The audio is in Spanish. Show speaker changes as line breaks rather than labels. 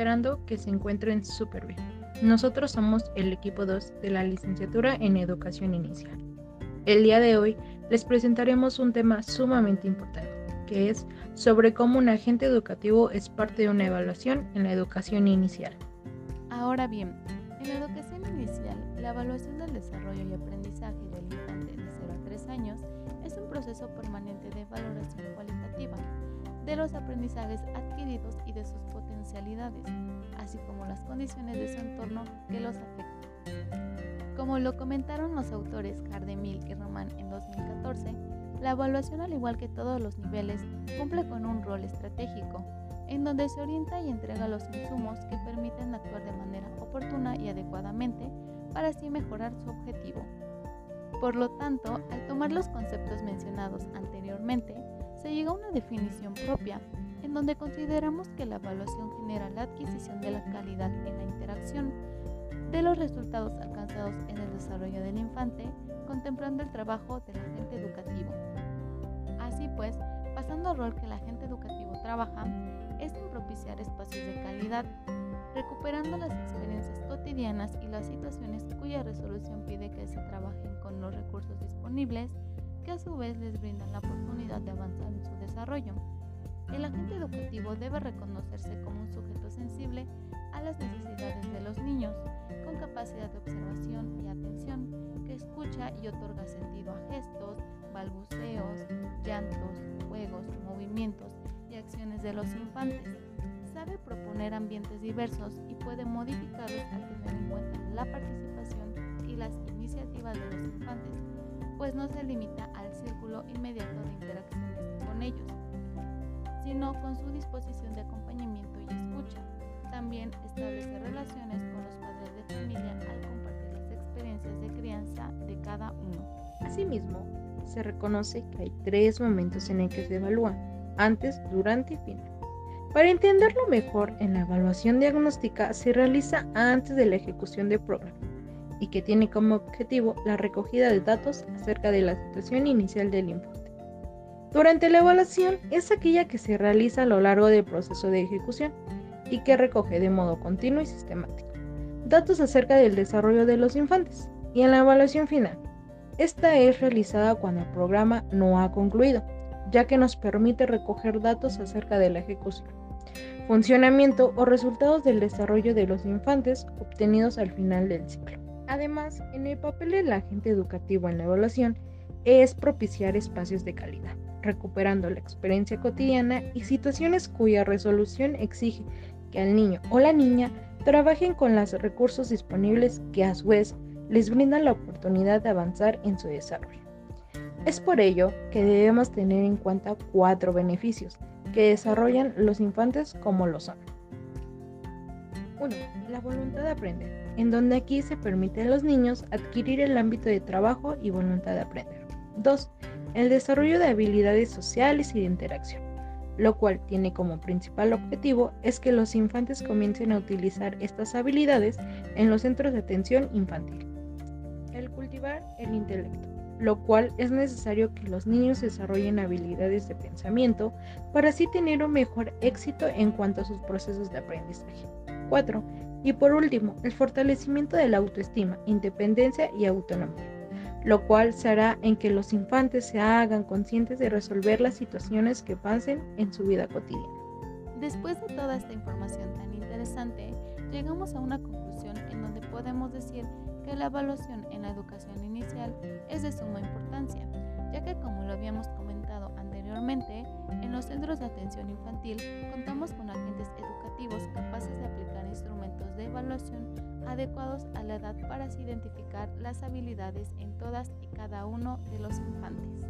esperando que se encuentren súper bien. Nosotros somos el equipo 2 de la licenciatura en educación inicial. El día de hoy les presentaremos un tema sumamente importante, que es sobre cómo un agente educativo es parte de una evaluación en la educación inicial.
Ahora bien, en la educación inicial, la evaluación del desarrollo y aprendizaje del infante de 0 a 3 años es un proceso permanente de valoración cualitativa de los aprendizajes adquiridos y de sus así como las condiciones de su entorno que los afectan. Como lo comentaron los autores Cardemil y Román en 2014, la evaluación, al igual que todos los niveles, cumple con un rol estratégico, en donde se orienta y entrega los insumos que permiten actuar de manera oportuna y adecuadamente para así mejorar su objetivo. Por lo tanto, al tomar los conceptos mencionados anteriormente, llega a una definición propia, en donde consideramos que la evaluación genera la adquisición de la calidad en la interacción de los resultados alcanzados en el desarrollo del infante, contemplando el trabajo del agente educativo. Así pues, pasando al rol que el agente educativo trabaja, es en propiciar espacios de calidad, recuperando las experiencias cotidianas y las situaciones cuya resolución pide que se trabajen con los recursos disponibles, que a su vez les brindan la oportunidad de avanzar en su desarrollo. El agente educativo debe reconocerse como un sujeto sensible a las necesidades de los niños, con capacidad de observación y atención, que escucha y otorga sentido a gestos, balbuceos, llantos, juegos, movimientos y acciones de los infantes. Sabe proponer ambientes diversos y puede modificarlos al tener en cuenta la participación y las iniciativas de los infantes, pues no se limita círculo inmediato de interacciones con ellos, sino con su disposición de acompañamiento y escucha. También establece relaciones con los padres de familia al compartir las experiencias de crianza de cada uno.
Asimismo, se reconoce que hay tres momentos en el que se evalúa, antes, durante y final. Para entenderlo mejor, en la evaluación diagnóstica se realiza antes de la ejecución del programa y que tiene como objetivo la recogida de datos acerca de la situación inicial del infante. Durante la evaluación es aquella que se realiza a lo largo del proceso de ejecución y que recoge de modo continuo y sistemático datos acerca del desarrollo de los infantes. Y en la evaluación final, esta es realizada cuando el programa no ha concluido, ya que nos permite recoger datos acerca de la ejecución, funcionamiento o resultados del desarrollo de los infantes obtenidos al final del ciclo. Además, en el papel del agente educativo en la evaluación es propiciar espacios de calidad, recuperando la experiencia cotidiana y situaciones cuya resolución exige que al niño o la niña trabajen con los recursos disponibles que a su vez les brindan la oportunidad de avanzar en su desarrollo. Es por ello que debemos tener en cuenta cuatro beneficios que desarrollan los infantes como lo son. 1. La voluntad de aprender, en donde aquí se permite a los niños adquirir el ámbito de trabajo y voluntad de aprender. 2. El desarrollo de habilidades sociales y de interacción, lo cual tiene como principal objetivo es que los infantes comiencen a utilizar estas habilidades en los centros de atención infantil el cultivar el intelecto, lo cual es necesario que los niños desarrollen habilidades de pensamiento para así tener un mejor éxito en cuanto a sus procesos de aprendizaje. 4. Y por último, el fortalecimiento de la autoestima, independencia y autonomía, lo cual se hará en que los infantes se hagan conscientes de resolver las situaciones que pasen en su vida cotidiana.
Después de toda esta información tan interesante, llegamos a una conclusión en donde podemos decir que la evaluación en la educación inicial es de suma importancia, ya que como lo habíamos comentado anteriormente, en los centros de atención infantil contamos con agentes educativos capaces de aplicar instrumentos de evaluación adecuados a la edad para así identificar las habilidades en todas y cada uno de los infantes.